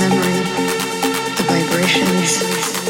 memory. The vibrations.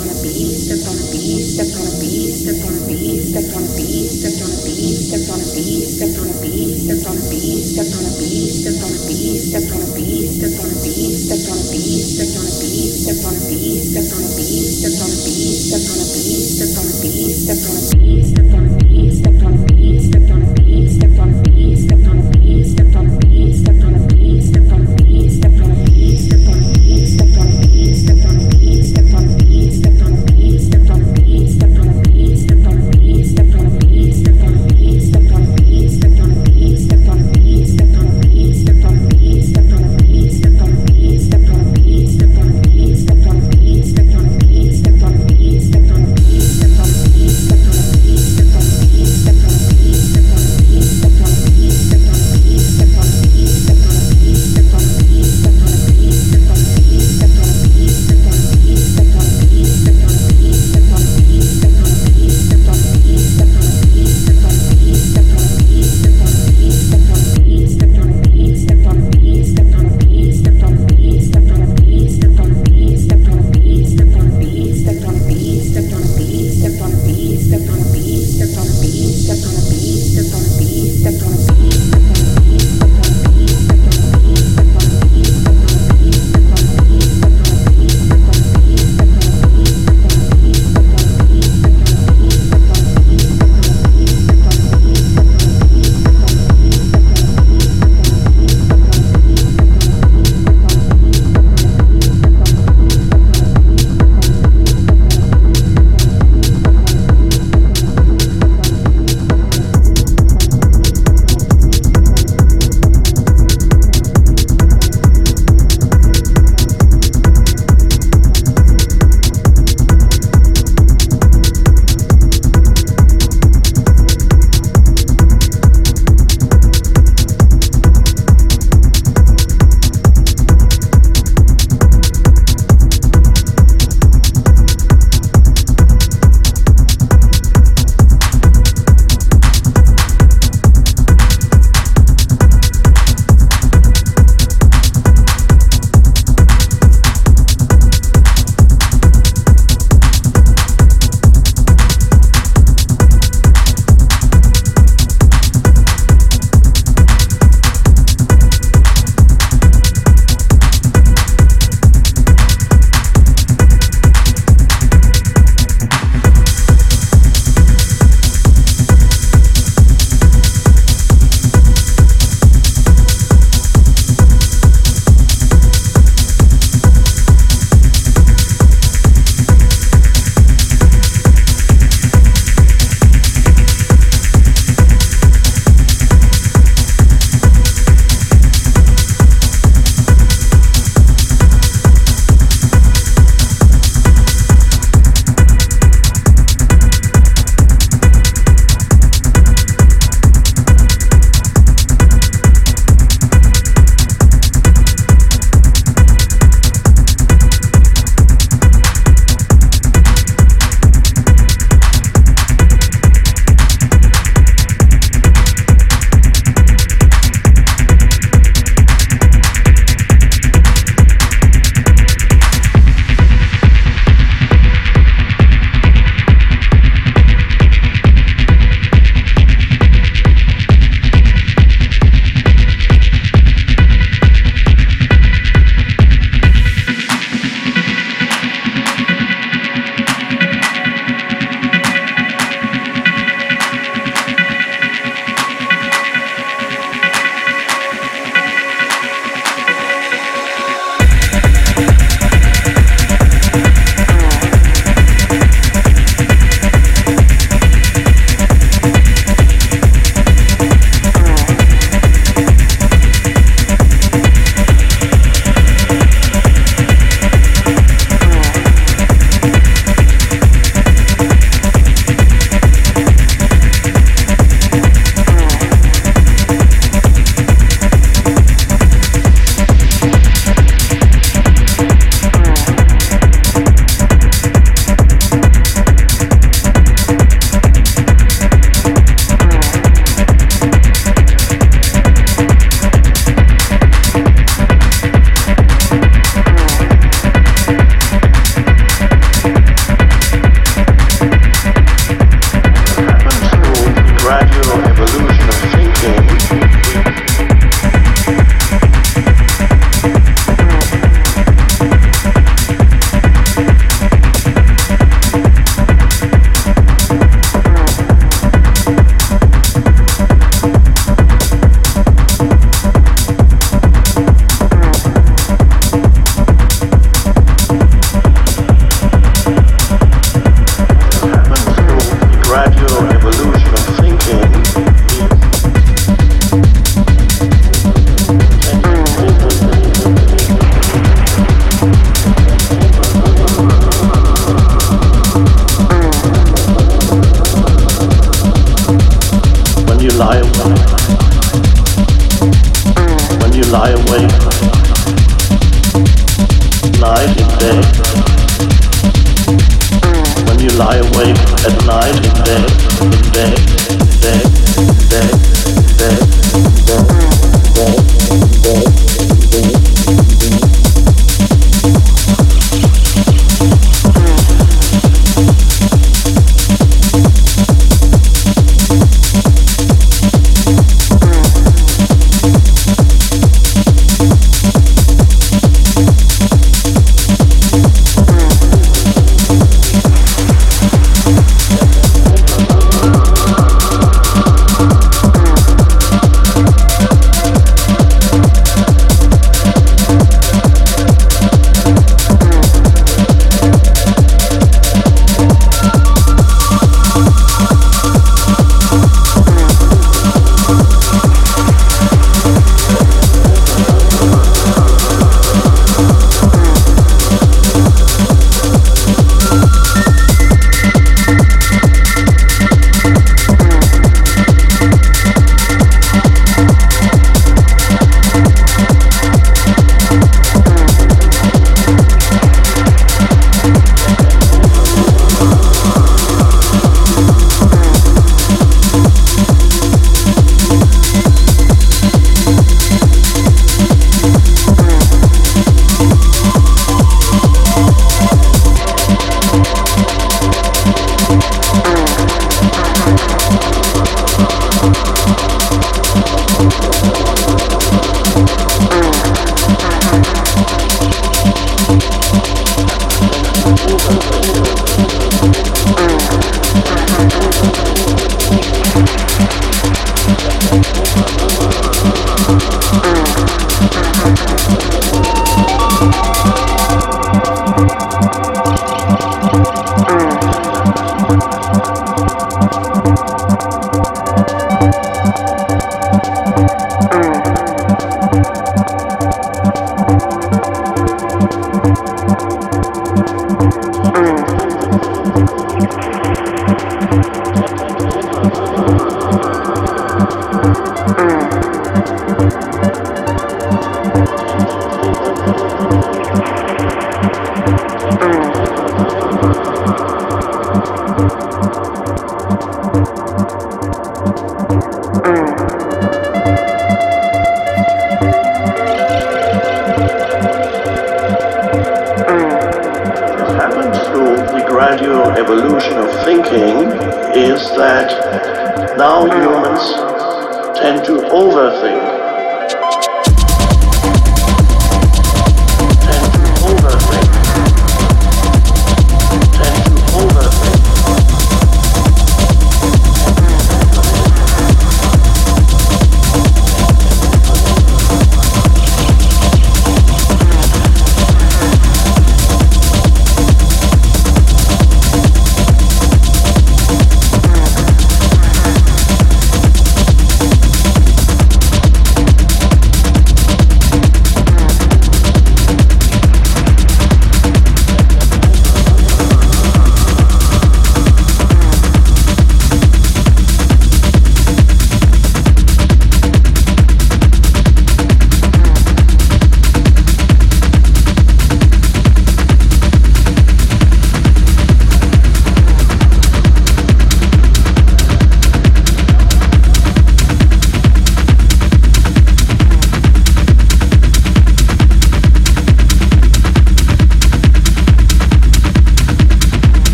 on a bee, stepped on a bee, stepped on a